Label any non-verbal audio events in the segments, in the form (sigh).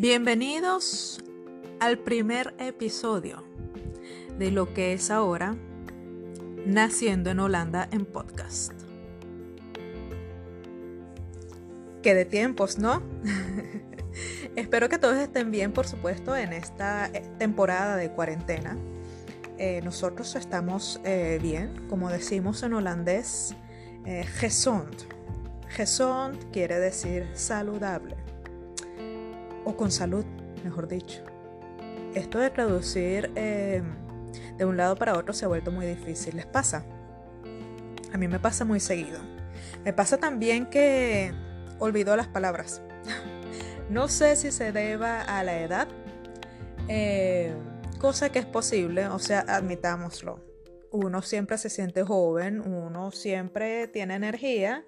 Bienvenidos al primer episodio de lo que es ahora Naciendo en Holanda en podcast. Que de tiempos, ¿no? (laughs) Espero que todos estén bien, por supuesto, en esta eh, temporada de cuarentena. Eh, nosotros estamos eh, bien, como decimos en holandés, eh. Gezond quiere decir saludable o con salud, mejor dicho. Esto de traducir eh, de un lado para otro se ha vuelto muy difícil. ¿Les pasa? A mí me pasa muy seguido. Me pasa también que olvido las palabras. (laughs) no sé si se deba a la edad, eh, cosa que es posible, o sea, admitámoslo. Uno siempre se siente joven, uno siempre tiene energía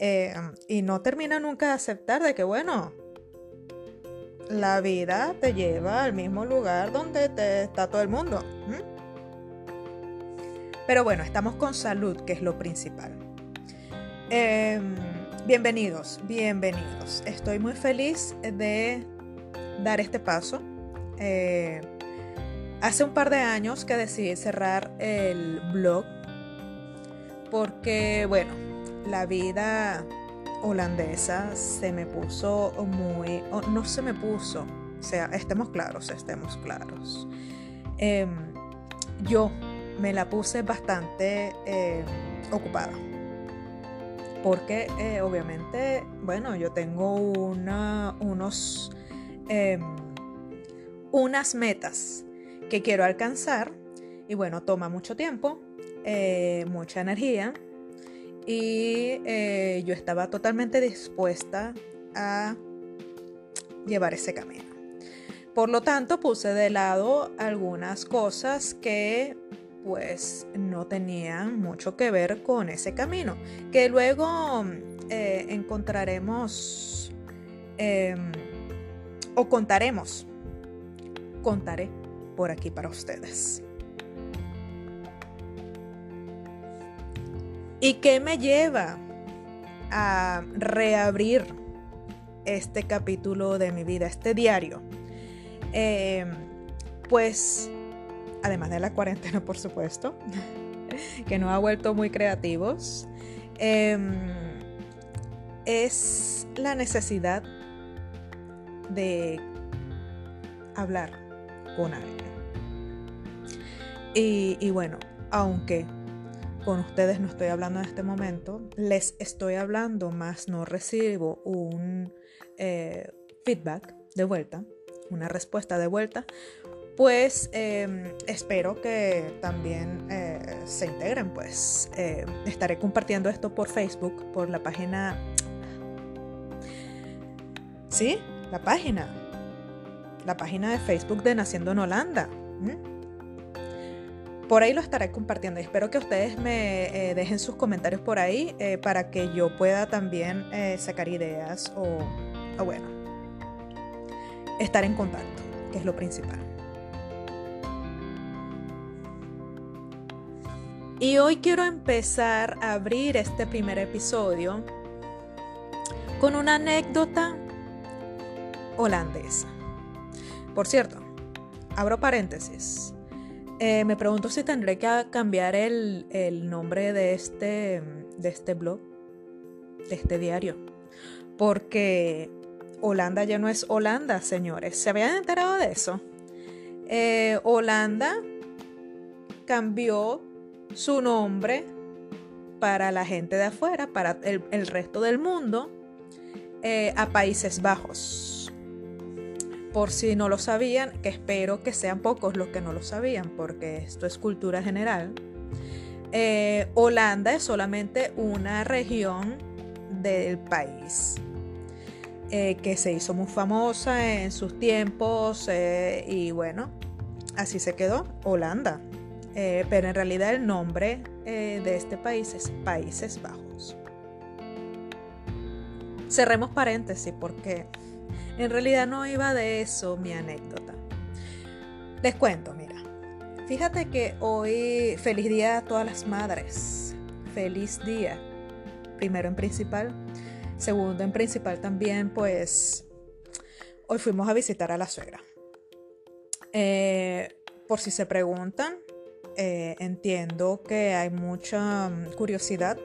eh, y no termina nunca de aceptar de que, bueno, la vida te lleva al mismo lugar donde te está todo el mundo. Pero bueno, estamos con salud, que es lo principal. Eh, bienvenidos, bienvenidos. Estoy muy feliz de dar este paso. Eh, hace un par de años que decidí cerrar el blog porque, bueno, la vida holandesa se me puso muy, o no se me puso, o sea, estemos claros, estemos claros. Eh, yo me la puse bastante eh, ocupada. Porque eh, obviamente, bueno, yo tengo una, unos, eh, unas metas que quiero alcanzar y bueno, toma mucho tiempo, mucha energía y eh, yo estaba totalmente dispuesta a llevar ese camino. Por lo tanto, puse de lado algunas cosas que pues no tenían mucho que ver con ese camino, que luego eh, encontraremos eh, o contaremos, contaré por aquí para ustedes. ¿Y qué me lleva a reabrir este capítulo de mi vida, este diario? Eh, pues, además de la cuarentena, por supuesto, (laughs) que nos ha vuelto muy creativos, eh, es la necesidad de hablar con alguien. Y bueno, aunque con ustedes no estoy hablando en este momento, les estoy hablando, más no recibo un eh, feedback de vuelta, una respuesta de vuelta, pues eh, espero que también eh, se integren, pues estaré compartiendo esto por Facebook, por la página... Sí, la página. La página de Facebook de Naciendo en Holanda. ¿Mm? Por ahí lo estaré compartiendo y espero que ustedes me eh, dejen sus comentarios por ahí eh, para que yo pueda también eh, sacar ideas o, o, bueno, estar en contacto, que es lo principal. Y hoy quiero empezar a abrir este primer episodio con una anécdota holandesa. Por cierto, abro paréntesis. Eh, me pregunto si tendré que cambiar el, el, nombre de este, de este blog, de este diario. Porque Holanda ya no es Holanda, señores. ¿Se habían enterado de eso? Eh, Holanda cambió su nombre para la gente de afuera, para el, el resto del mundo, eh, a Países Bajos por si no lo sabían, que espero que sean pocos los que no lo sabían, porque esto es cultura general, eh, Holanda es solamente una región del país eh, que se hizo muy famosa en sus tiempos eh, y bueno, así se quedó, Holanda. Pero en realidad el nombre de este país es Países Bajos. Cerremos paréntesis porque en realidad no iba de eso mi anécdota. Les cuento, mira. Fíjate que hoy, feliz día a todas las madres. Feliz día. Primero en principal. Segundo en principal también, pues, hoy fuimos a visitar a la suegra. Eh, por si se preguntan, eh, entiendo que hay mucha mm, curiosidad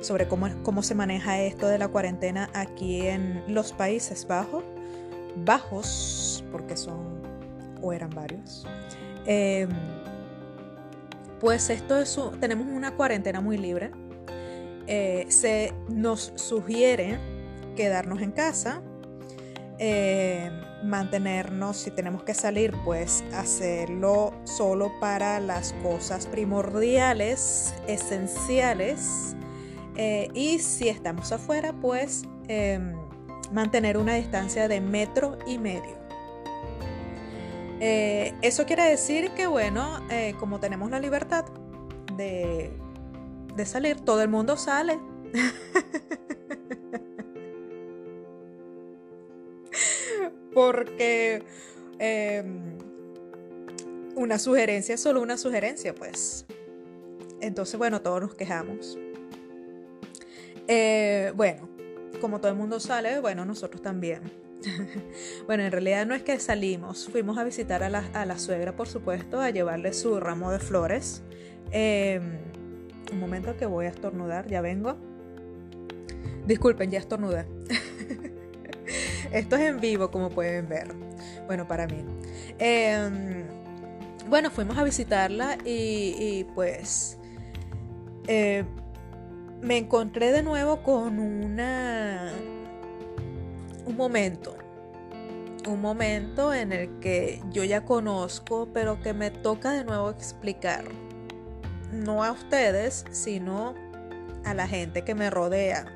sobre cómo, cómo se maneja esto de la cuarentena aquí en los Países Bajos, bajos, porque son o eran varios. Em, pues esto es, tenemos una cuarentena muy libre. Eh, se nos sugiere quedarnos en casa, eh, mantenernos, si tenemos que salir, pues hacerlo solo para las cosas primordiales, esenciales. Eh, y si estamos afuera, pues em, mantener una distancia de metro y medio. Eh, eso quiere decir que, bueno, como tenemos la libertad de, de salir, todo el mundo sale. (laughs) porque em, una sugerencia es solo una sugerencia, pues. Entonces, bueno, todos nos quejamos. Eh, bueno, como todo el mundo sale, bueno, nosotros también. (laughs) bueno, en realidad no es que salimos, fuimos a visitar a la, suegra, por supuesto, a llevarle su ramo de flores. Em, un momento que voy a estornudar, ya vengo. Disculpen, ya estornudé. (laughs) Esto es en vivo, como pueden ver. Bueno, para mí. Em, bueno, fuimos a visitarla y, pues eh, me encontré de nuevo con una un momento un momento en el que yo ya conozco pero que me toca de nuevo explicar no a ustedes sino a la gente que me rodea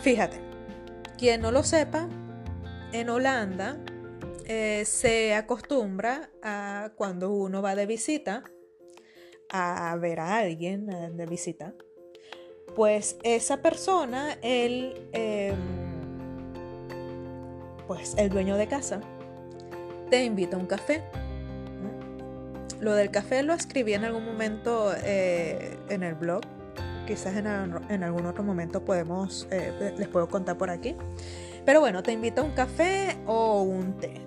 fíjate quien no lo sepa, en Holanda eh, se acostumbra a cuando uno va de visita a ver a alguien de visita, pues esa persona, el, em, pues el dueño de casa, te invita a un café. Lo del café lo escribí en algún momento eh, en el blog quizás en, algún otro momento podemos, eh, les puedo contar por aquí. Pero bueno, te invito a un café o un té.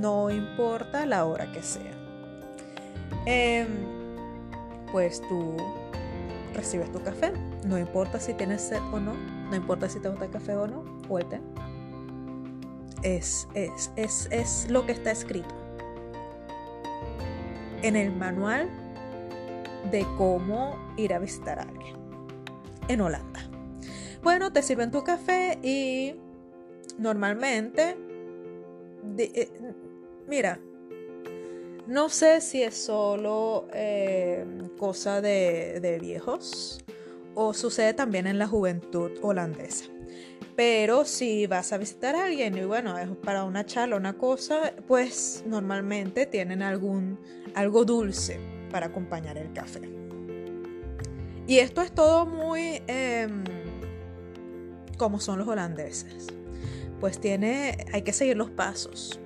No importa la hora que sea. Em, pues tú recibes tu café. No importa si tienes sed o no. No importa si te gusta el café o no. O. Es, es, es, es lo que está escrito. En el manual de cómo ir a visitar a alguien en Holanda. Bueno, te sirven tu café y normalmente, eh, mira, no sé si es solo eh, cosa de, de viejos o sucede también en la juventud holandesa. Pero si vas a visitar a alguien y bueno, es para una charla, una cosa, pues normalmente tienen algún algo dulce para acompañar el café. Y esto es todo muy em, como son los holandeses. Pues tiene, hay que seguir los pasos.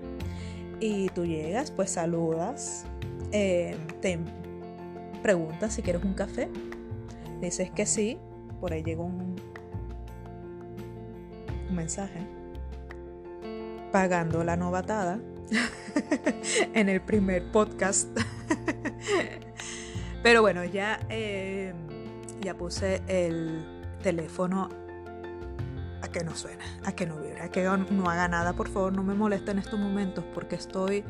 Y tú llegas, pues saludas, em, te preguntas si quieres un café. Dices que sí, por ahí llega un, mensaje pagando la novatada (laughs) en el primer podcast. (laughs) Pero bueno, ya em, ya puse el teléfono que no suene, a que no vibre, a que no haga nada. Por favor, no me moleste en estos momentos porque estoy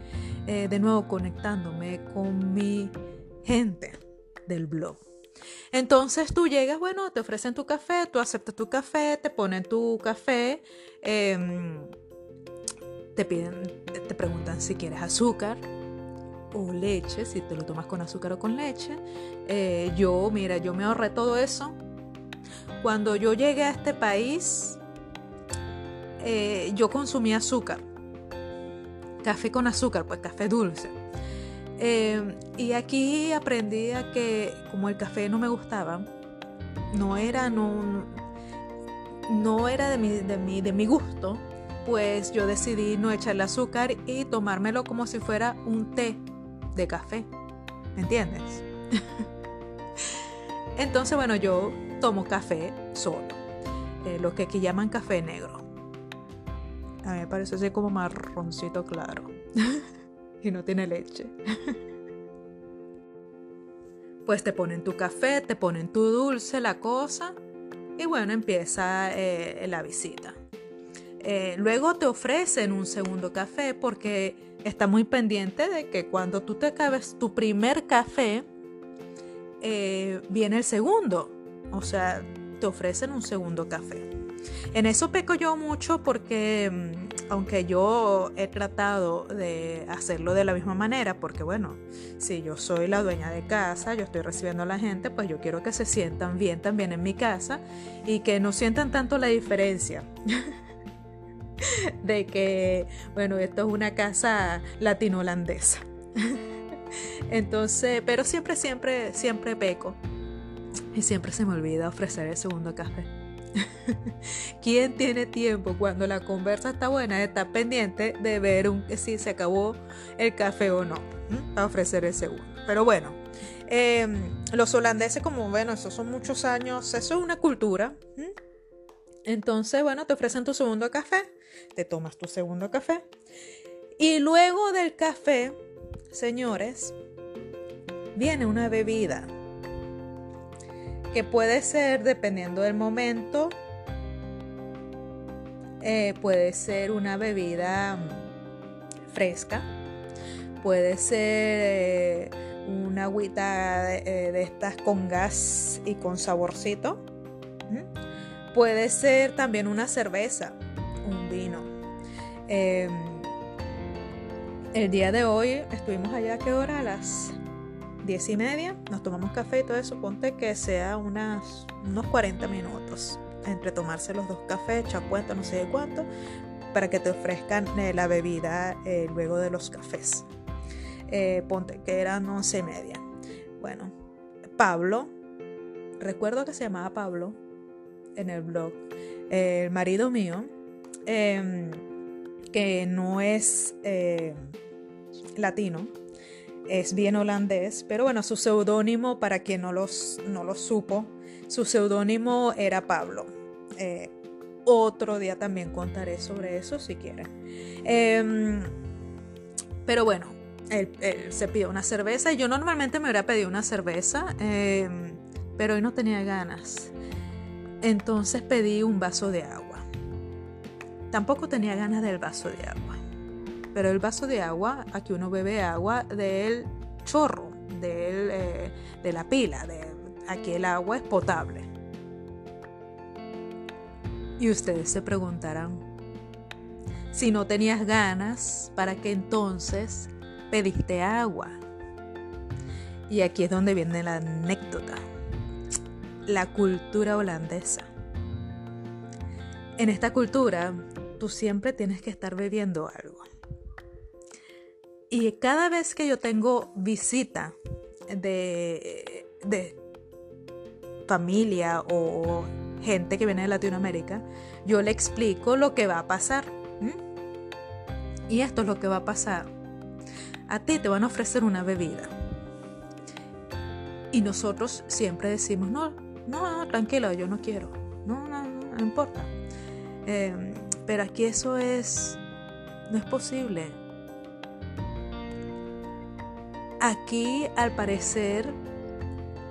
eh, de nuevo conectándome con mi gente del blog. Entonces tú llegas, bueno, te ofrecen tu café, tú aceptas tu café, te ponen tu café, em, te piden, te preguntan si quieres azúcar, o leche, si te lo tomas con azúcar o con leche. Eh, yo, mira, yo me ahorré todo eso. Cuando yo llegué a este país, eh, yo consumí azúcar. Café con azúcar, pues café dulce. Eh, y aquí aprendí a que como el café no me gustaba, no era, no, no era de mi, de, mi, de mi gusto, pues yo decidí no echarle azúcar y tomármelo como si fuera un té de café. ¿Me entiendes? (laughs) Entonces, bueno, yo tomo café solo, eh, lo que aquí llaman café negro. A mí me parece así como marroncito claro. (laughs) y no tiene leche. (laughs) pues te ponen tu café, te ponen tu dulce, la cosa. Y bueno, empieza eh, la visita. Eh, luego te ofrecen un segundo café porque está muy pendiente de que cuando tú te acabes tu primer café, eh, viene el segundo. O sea, te ofrecen un segundo café. En eso peco yo mucho porque mm, aunque yo he tratado de hacerlo de la misma manera, porque bueno, si yo soy la dueña de casa, yo estoy recibiendo a la gente, pues yo quiero que se sientan bien también en mi casa y que no sientan tanto la diferencia. (laughs) de que, bueno, esto es una casa latino-holandesa. (laughs) Entonces, pero siempre, siempre, siempre peco. Y siempre se me olvida ofrecer el segundo café. (laughs) ¿Quién tiene tiempo cuando la conversa está buena estar pendiente de ver un, si se acabó el café o no? A ofrecer el segundo. Pero bueno, em, los holandeses, como bueno, esos son muchos años, eso es una cultura. Entonces, bueno, te ofrecen tu segundo café, te tomas tu segundo café. Y luego del café, señores, viene una bebida que puede ser, dependiendo del momento, eh, puede ser una bebida mm, fresca, puede ser eh, una agüita de, eh, de, estas con gas y con saborcito, puede ser también una cerveza, un vino. Em, el día de hoy estuvimos allá, ¿a qué hora? Las diez y media, nos tomamos café y todo eso, ponte que sea unas, unos 40 minutos entre tomarse los dos cafés, chapueta, no sé de cuánto, para que te ofrezcan eh, la bebida eh, luego de los cafés. Eh, ponte que eran once y media. Bueno, Pablo, recuerdo que se llamaba Pablo en el blog, el marido mío, em, que no es latino, es bien holandés, pero bueno, su seudónimo, para quien no, los, no lo supo, su seudónimo era Pablo. Eh, otro día también contaré sobre eso si quieren. Em, pero bueno, él, se pidió una cerveza y yo normalmente me hubiera pedido una cerveza, em, pero hoy no tenía ganas. Entonces pedí un vaso de agua. Tampoco tenía ganas del vaso de agua. Pero el vaso de agua, aquí uno bebe agua del chorro, del, eh, de la pila, de, aquí el agua es potable. Y ustedes se preguntarán, si no tenías ganas, ¿para qué entonces pediste agua? Y aquí es donde viene la anécdota, la cultura holandesa. En esta cultura, tú siempre tienes que estar bebiendo algo. Y cada vez que yo tengo visita de, de familia o gente que viene de Latinoamérica, yo le explico lo que va a pasar. Y esto es lo que va a pasar. A ti te van a ofrecer una bebida. Y nosotros siempre decimos, no, no, tranquilo, yo no quiero. No, no, no, no importa. Em, pero aquí eso es, no es posible. Aquí, al parecer,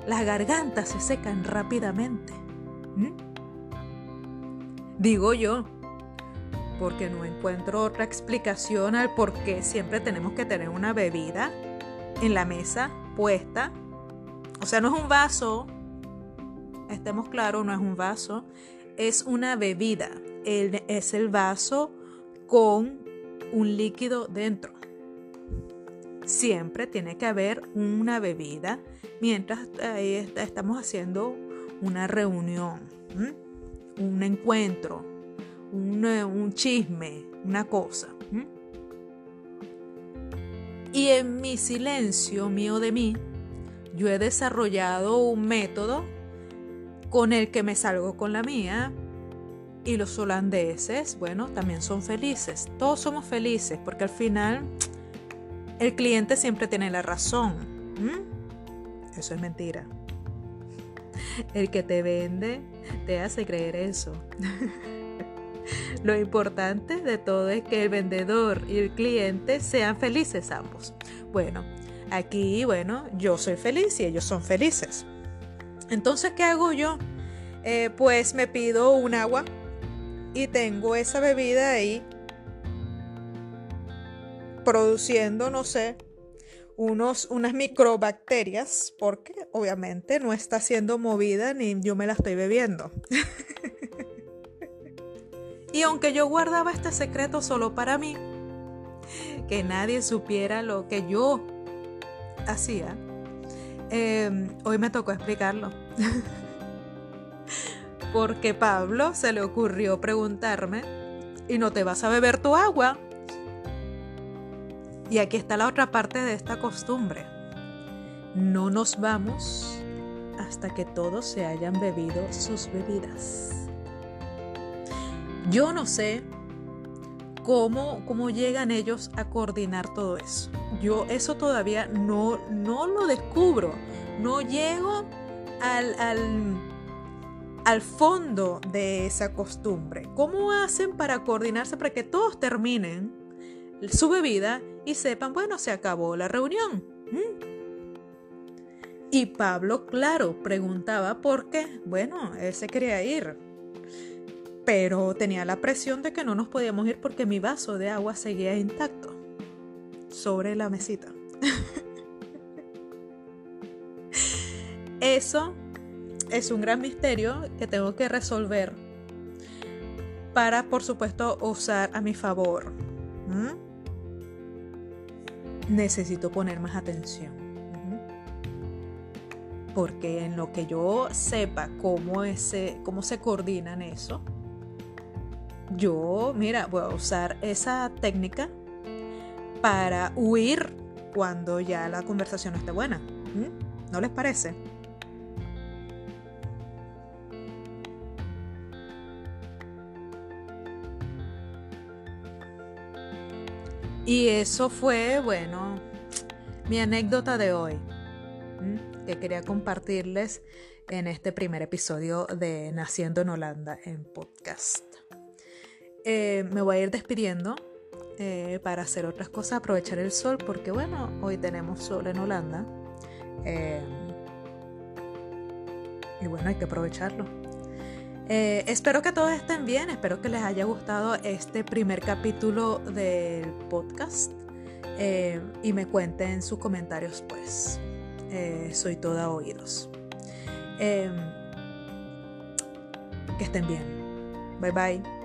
las gargantas se secan rápidamente. ¿Mm? Digo yo, porque no encuentro otra explicación al por qué siempre tenemos que tener una bebida en la mesa puesta. O sea, no es un vaso, estemos claros, no es un vaso, es una bebida. es el vaso con un líquido dentro siempre tiene que haber una bebida mientras estamos haciendo una reunión, un encuentro, un, chisme, una cosa. Y en mi silencio mío de mí, yo he desarrollado un método con el que me salgo con la mía. Y los holandeses, bueno, también son felices. Todos somos felices porque al final el cliente siempre tiene la razón. Eso es mentira. El que te vende te hace creer eso. (laughs) Lo importante de todo es que el vendedor y el cliente sean felices ambos. Bueno, aquí, bueno, yo soy feliz y ellos son felices. Entonces, ¿qué hago yo? Eh, pues me pido un agua y tengo esa bebida ahí produciendo, no sé, unos, unas microbacterias, porque obviamente no está siendo movida ni yo me la estoy bebiendo. (laughs) y aunque yo guardaba este secreto solo para mí, que nadie supiera lo que yo hacía, em, hoy me tocó explicarlo. (laughs) porque Pablo se le ocurrió preguntarme, ¿y no te vas a beber tu agua? Y aquí está la otra parte de esta costumbre. No nos vamos hasta que todos se hayan bebido sus bebidas. Yo no sé cómo, cómo llegan ellos a coordinar todo eso. Yo eso todavía no, no lo descubro. No llego al, al, al fondo de esa costumbre. ¿Cómo hacen para coordinarse para que todos terminen su bebida y sepan, bueno, se acabó la reunión. Y Pablo, claro, preguntaba por qué. Bueno, él se quería ir. Pero tenía la presión de que no nos podíamos ir porque mi vaso de agua seguía intacto sobre la mesita. (laughs) Eso es un gran misterio que tengo que resolver para, por supuesto, usar a mi favor necesito poner más atención. Porque en lo que yo sepa cómo, ese, cómo se coordinan eso, yo, mira, voy a usar esa técnica para huir cuando ya la conversación no esté buena. ¿No les parece? Y eso fue, bueno, mi anécdota de hoy, que quería compartirles en este primer episodio de Naciendo en Holanda en podcast. Eh, me voy a ir despidiendo eh, para hacer otras cosas, aprovechar el sol, porque bueno, hoy tenemos sol en Holanda. Eh, y bueno, hay que aprovecharlo. Eh, espero que todos estén bien, espero que les haya gustado este primer capítulo del podcast eh, y me cuenten sus comentarios pues. Eh, soy toda oídos. Que estén bien. Bye bye.